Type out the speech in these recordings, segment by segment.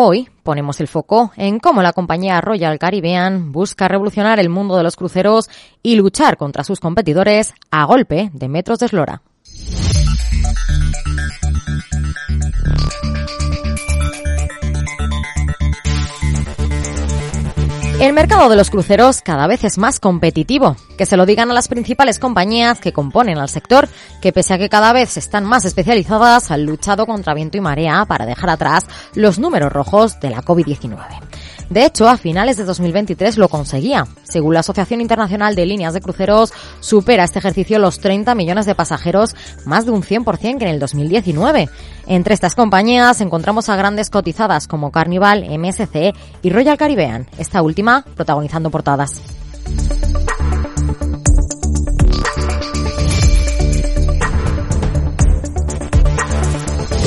Hoy ponemos el foco en cómo la compañía Royal Caribbean busca revolucionar el mundo de los cruceros y luchar contra sus competidores a golpe de metros de eslora. El mercado de los cruceros cada vez es más competitivo. Que se lo digan a las principales compañías que componen al sector, que pese a que cada vez están más especializadas, han luchado contra viento y marea para dejar atrás los números rojos de la COVID-19. De hecho, a finales de 2023 lo conseguía. Según la Asociación Internacional de Líneas de Cruceros, supera este ejercicio los 30 millones de pasajeros, más de un 100% que en el 2019. Entre estas compañías encontramos a grandes cotizadas como Carnival, MSC y Royal Caribbean, esta última protagonizando portadas.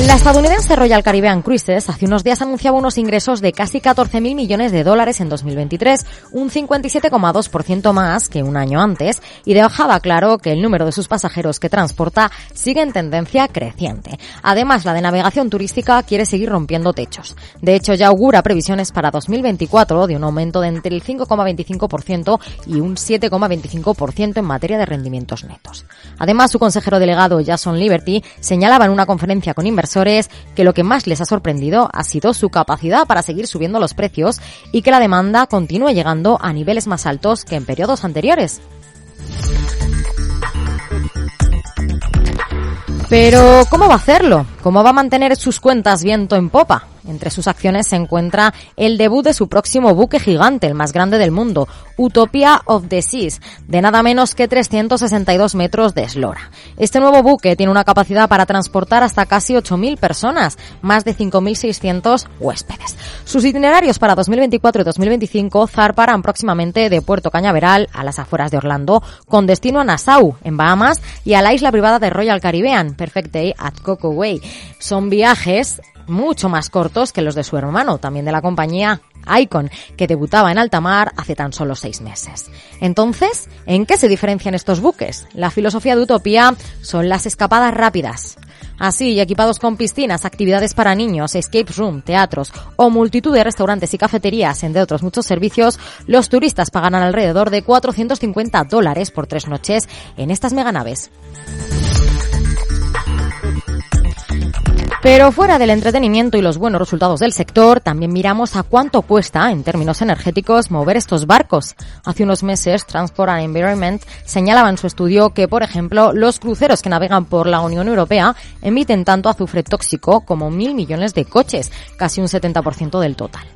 La estadounidense Royal Caribbean Cruises hace unos días anunciaba unos ingresos de casi 14.000 millones de dólares en 2023, un 57,2% más que un año antes, y dejaba claro que el número de sus pasajeros que transporta sigue en tendencia creciente. Además, la de navegación turística quiere seguir rompiendo techos. De hecho, ya augura previsiones para 2024 de un aumento de entre el 5,25% y un 7,25% en materia de rendimientos netos. Además, su consejero delegado Jason Liberty señalaba en una conferencia con inversores que lo que más les ha sorprendido ha sido su capacidad para seguir subiendo los precios y que la demanda continúe llegando a niveles más altos que en periodos anteriores. Pero, ¿cómo va a hacerlo? ¿Cómo va a mantener sus cuentas viento en popa? Entre sus acciones se encuentra el debut de su próximo buque gigante, el más grande del mundo, Utopia of the Seas, de nada menos que 362 metros de eslora. Este nuevo buque tiene una capacidad para transportar hasta casi 8.000 personas, más de 5.600 huéspedes. Sus itinerarios para 2024 y 2025 zarparán próximamente de Puerto Cañaveral a las afueras de Orlando, con destino a Nassau, en Bahamas, y a la isla privada de Royal Caribbean, Perfect Day at Coco Way. Son viajes mucho más cortos que los de su hermano, también de la compañía Icon, que debutaba en alta mar hace tan solo seis meses. Entonces, ¿en qué se diferencian estos buques? La filosofía de Utopía son las escapadas rápidas. Así, equipados con piscinas, actividades para niños, escape room, teatros o multitud de restaurantes y cafeterías, entre otros muchos servicios, los turistas pagan alrededor de 450 dólares por tres noches en estas meganaves. Pero fuera del entretenimiento y los buenos resultados del sector, también miramos a cuánto cuesta, en términos energéticos, mover estos barcos. Hace unos meses, Transport and Environment señalaba en su estudio que, por ejemplo, los cruceros que navegan por la Unión Europea emiten tanto azufre tóxico como mil millones de coches, casi un 70% del total.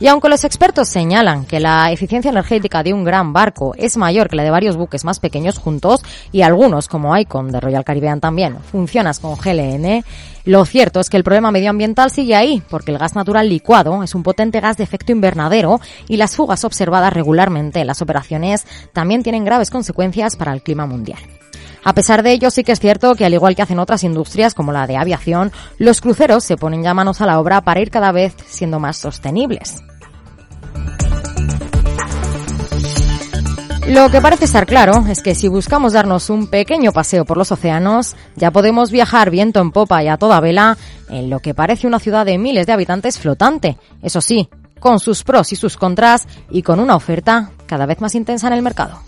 Y aunque los expertos señalan que la eficiencia energética de un gran barco es mayor que la de varios buques más pequeños juntos, y algunos, como Icon de Royal Caribbean también, funcionan con GLN, lo cierto es que el problema medioambiental sigue ahí, porque el gas natural licuado es un potente gas de efecto invernadero y las fugas observadas regularmente en las operaciones también tienen graves consecuencias para el clima mundial. A pesar de ello, sí que es cierto que al igual que hacen otras industrias como la de aviación, los cruceros se ponen ya manos a la obra para ir cada vez siendo más sostenibles. Lo que parece estar claro es que si buscamos darnos un pequeño paseo por los océanos, ya podemos viajar viento en popa y a toda vela en lo que parece una ciudad de miles de habitantes flotante. Eso sí, con sus pros y sus contras y con una oferta cada vez más intensa en el mercado.